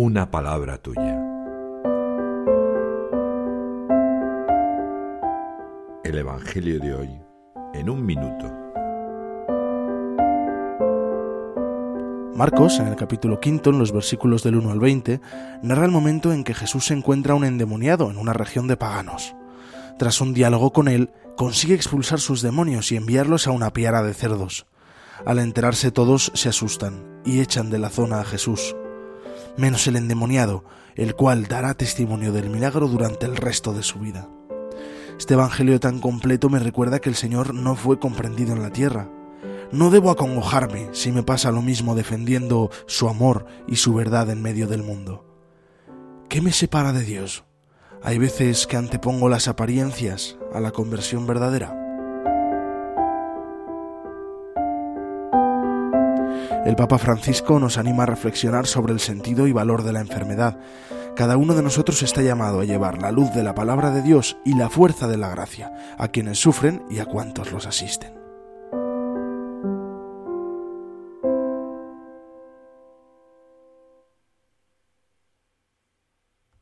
una palabra tuya. El Evangelio de hoy en un minuto. Marcos, en el capítulo quinto, en los versículos del 1 al 20, narra el momento en que Jesús se encuentra un endemoniado en una región de paganos. Tras un diálogo con él, consigue expulsar sus demonios y enviarlos a una piara de cerdos. Al enterarse todos se asustan y echan de la zona a Jesús menos el endemoniado, el cual dará testimonio del milagro durante el resto de su vida. Este Evangelio tan completo me recuerda que el Señor no fue comprendido en la tierra. No debo acongojarme si me pasa lo mismo defendiendo su amor y su verdad en medio del mundo. ¿Qué me separa de Dios? Hay veces que antepongo las apariencias a la conversión verdadera. El Papa Francisco nos anima a reflexionar sobre el sentido y valor de la enfermedad. Cada uno de nosotros está llamado a llevar la luz de la palabra de Dios y la fuerza de la gracia a quienes sufren y a cuantos los asisten.